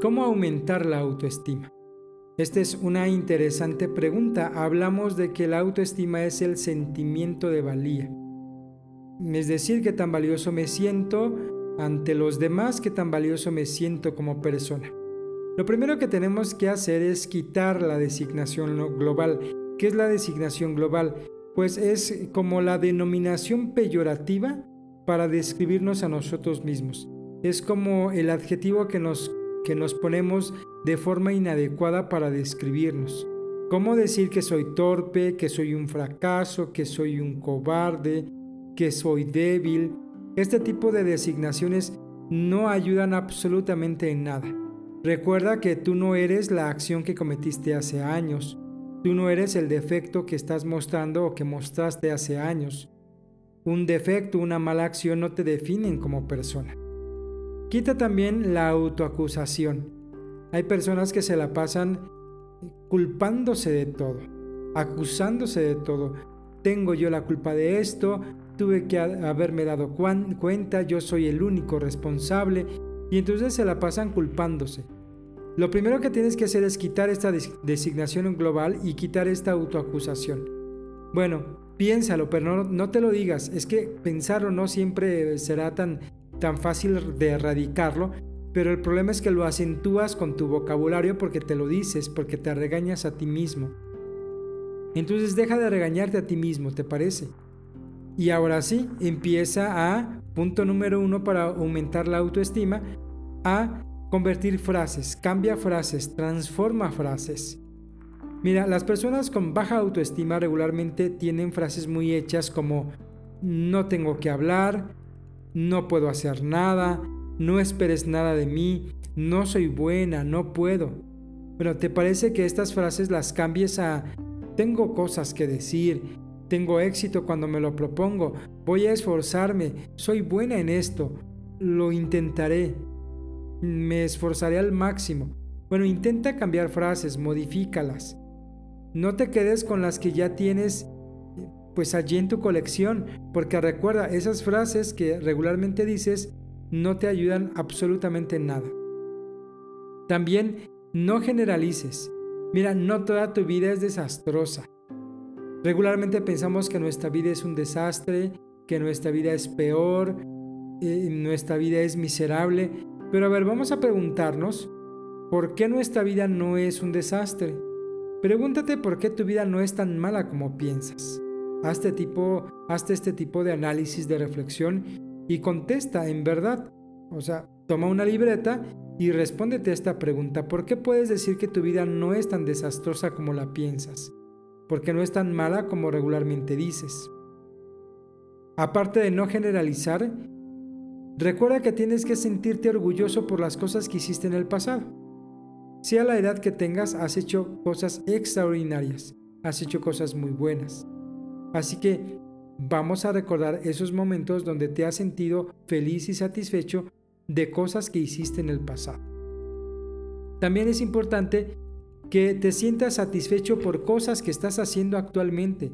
¿Cómo aumentar la autoestima? Esta es una interesante pregunta. Hablamos de que la autoestima es el sentimiento de valía. Es decir, que tan valioso me siento ante los demás, que tan valioso me siento como persona. Lo primero que tenemos que hacer es quitar la designación global. ¿Qué es la designación global? Pues es como la denominación peyorativa para describirnos a nosotros mismos. Es como el adjetivo que nos, que nos ponemos de forma inadecuada para describirnos. ¿Cómo decir que soy torpe, que soy un fracaso, que soy un cobarde, que soy débil? Este tipo de designaciones no ayudan absolutamente en nada. Recuerda que tú no eres la acción que cometiste hace años. Tú no eres el defecto que estás mostrando o que mostraste hace años. Un defecto, una mala acción no te definen como persona. Quita también la autoacusación. Hay personas que se la pasan culpándose de todo, acusándose de todo. Tengo yo la culpa de esto, tuve que haberme dado cuenta, yo soy el único responsable, y entonces se la pasan culpándose. Lo primero que tienes que hacer es quitar esta designación global y quitar esta autoacusación. Bueno, piénsalo, pero no, te lo digas. Es que pensarlo no siempre será tan, tan fácil de erradicarlo, pero el problema es que lo acentúas con tu vocabulario porque te lo dices, porque te regañas a ti mismo. Entonces deja de regañarte a ti mismo, ¿te parece? Y ahora sí, empieza a, punto número uno para aumentar la autoestima, a convertir frases, cambia frases, transforma frases. Mira, las personas con baja autoestima regularmente tienen frases muy hechas como no tengo que hablar, no puedo hacer nada, no esperes nada de mí, no soy buena, no puedo. Pero ¿te parece que estas frases las cambies a tengo cosas que decir, tengo éxito cuando me lo propongo, voy a esforzarme, soy buena en esto, lo intentaré, me esforzaré al máximo? Bueno, intenta cambiar frases, modifícalas. No te quedes con las que ya tienes pues allí en tu colección, porque recuerda, esas frases que regularmente dices no te ayudan absolutamente en nada. También no generalices. Mira, no toda tu vida es desastrosa. Regularmente pensamos que nuestra vida es un desastre, que nuestra vida es peor, eh, nuestra vida es miserable. Pero a ver, vamos a preguntarnos, ¿por qué nuestra vida no es un desastre? Pregúntate por qué tu vida no es tan mala como piensas. Hazte, este tipo de análisis de reflexión y contesta en verdad. O sea, toma una libreta y respóndete a esta pregunta. ¿Por qué puedes decir que tu vida no es tan desastrosa como la piensas? ¿Por qué no es tan mala como regularmente dices? Aparte de no generalizar, recuerda que tienes que sentirte orgulloso por las cosas que hiciste en el pasado. Sea la edad que tengas, has hecho cosas extraordinarias, has hecho cosas muy buenas. Así que vamos a recordar esos momentos donde te has sentido feliz y satisfecho de cosas que hiciste en el pasado. También es importante que te sientas satisfecho por cosas que estás haciendo actualmente.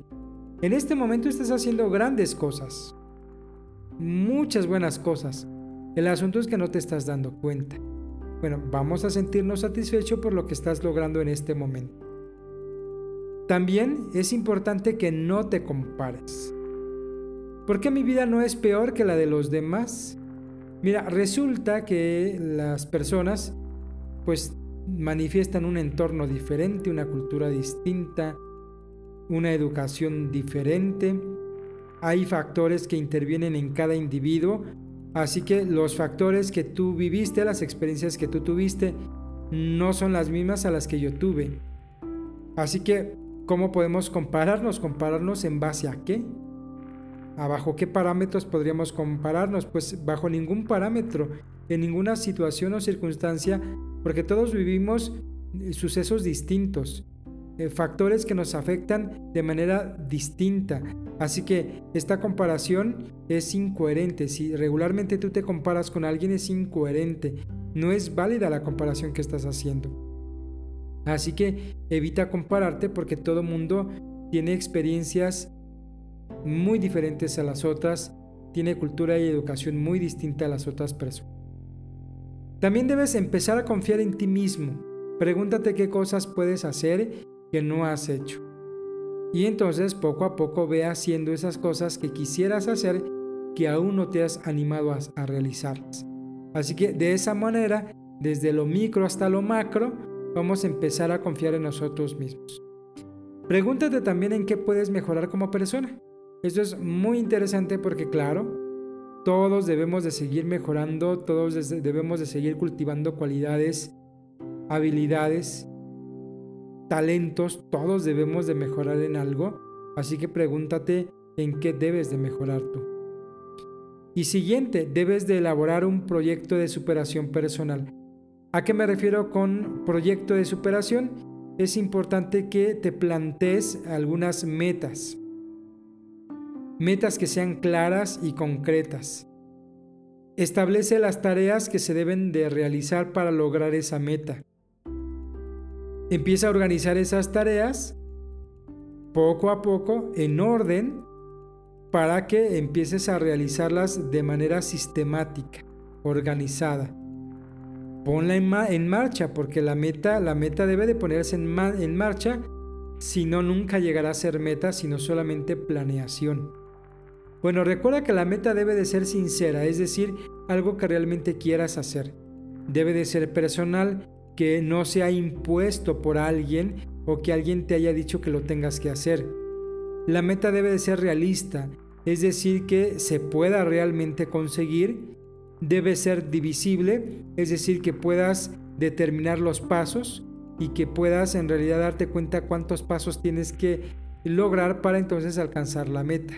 En este momento estás haciendo grandes cosas, muchas buenas cosas. El asunto es que no te estás dando cuenta. Bueno, vamos a sentirnos satisfechos por lo que estás logrando en este momento. También es importante que no te compares. ¿Por qué mi vida no es peor que la de los demás? Mira, resulta que las personas pues manifiestan un entorno diferente, una cultura distinta, una educación diferente. Hay factores que intervienen en cada individuo, así que los factores que tú viviste, las experiencias que tú tuviste, no son las mismas a las que yo tuve. Así que, ¿cómo podemos compararnos? ¿Compararnos en base a qué? bajo qué parámetros podríamos compararnos? Pues bajo ningún parámetro, en ninguna situación o circunstancia, porque todos vivimos eh, sucesos distintos, eh, factores que nos afectan de manera distinta. Así que esta comparación es incoherente. Si regularmente tú te comparas con alguien es incoherente. No es válida la comparación que estás haciendo. Así que evita compararte porque todo mundo tiene experiencias muy diferentes a las otras, tiene cultura y educación muy distinta a las otras personas. También debes empezar a confiar en ti mismo. Pregúntate qué cosas puedes hacer que no has hecho. Y entonces poco a poco ve haciendo esas cosas que quisieras hacer que aún no te has animado a, realizarlas. Así que de esa manera, desde lo micro hasta lo macro, vamos a empezar a confiar en nosotros mismos. Pregúntate también en qué puedes mejorar como persona. Esto es muy interesante porque claro, todos debemos de seguir mejorando, todos debemos de seguir cultivando cualidades, habilidades, talentos, todos debemos de mejorar en algo, así que pregúntate en qué debes de mejorar tú. Y siguiente, debes de elaborar un proyecto de superación personal. ¿A qué me refiero con proyecto de superación? Es importante que te plantees algunas metas, metas que sean claras y concretas. Establece las tareas que se deben de realizar para lograr esa meta. Empieza a organizar esas tareas poco a poco en orden para que empieces a realizarlas de manera sistemática, organizada. Ponla en, marcha porque la meta, la meta debe de ponerse en, marcha, si no nunca llegará a ser meta, sino solamente planeación. Bueno, recuerda que la meta debe de ser sincera, es decir, algo que realmente quieras hacer. Debe de ser personal, que no sea impuesto por alguien o que alguien te haya dicho que lo tengas que hacer. La meta debe de ser realista, es decir, que se pueda realmente conseguir. Debe ser divisible, es decir, que puedas determinar los pasos y que puedas en realidad darte cuenta cuántos pasos tienes que lograr para entonces alcanzar la meta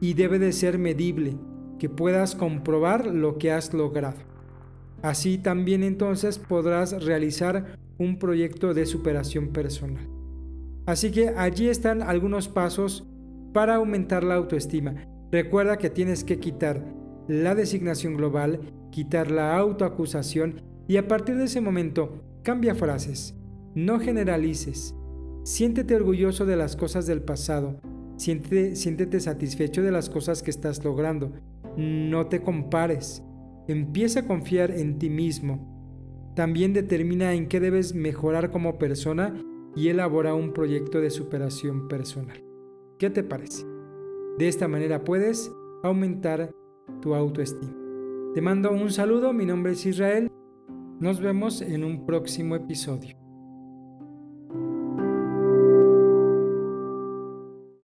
y debe de ser medible, que puedas comprobar lo que has logrado. Así también entonces podrás realizar un proyecto de superación personal. Así que allí están algunos pasos para aumentar la autoestima. Recuerda que tienes que quitar la designación global, quitar la autoacusación y a partir de ese momento cambia frases, no generalices, siéntete orgulloso de las cosas del pasado, Siéntete, satisfecho de las cosas que estás logrando. No te compares. Empieza a confiar en ti mismo. También determina en qué debes mejorar como persona y elabora un proyecto de superación personal. ¿Qué te parece? De esta manera puedes aumentar tu autoestima. Te mando un saludo, mi nombre es Israel. Nos vemos en un próximo episodio.